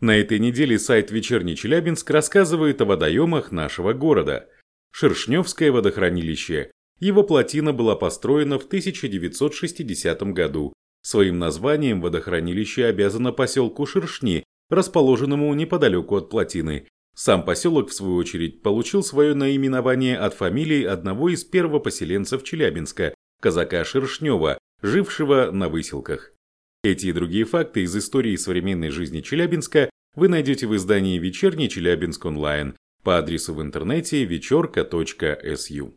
На этой неделе сайт «Вечерний Челябинск» рассказывает о водоемах нашего города. Шершневское водохранилище. Его плотина была построена в 1960 году. Своим названием водохранилище обязано поселку Шершни, расположенному неподалеку от плотины. Сам поселок, в свою очередь, получил свое наименование от фамилии одного из первопоселенцев Челябинска, казака Шершнева, жившего на выселках. Эти и другие факты из истории современной жизни Челябинска вы найдете в издании «Вечерний Челябинск онлайн» по адресу в интернете вечерка.су.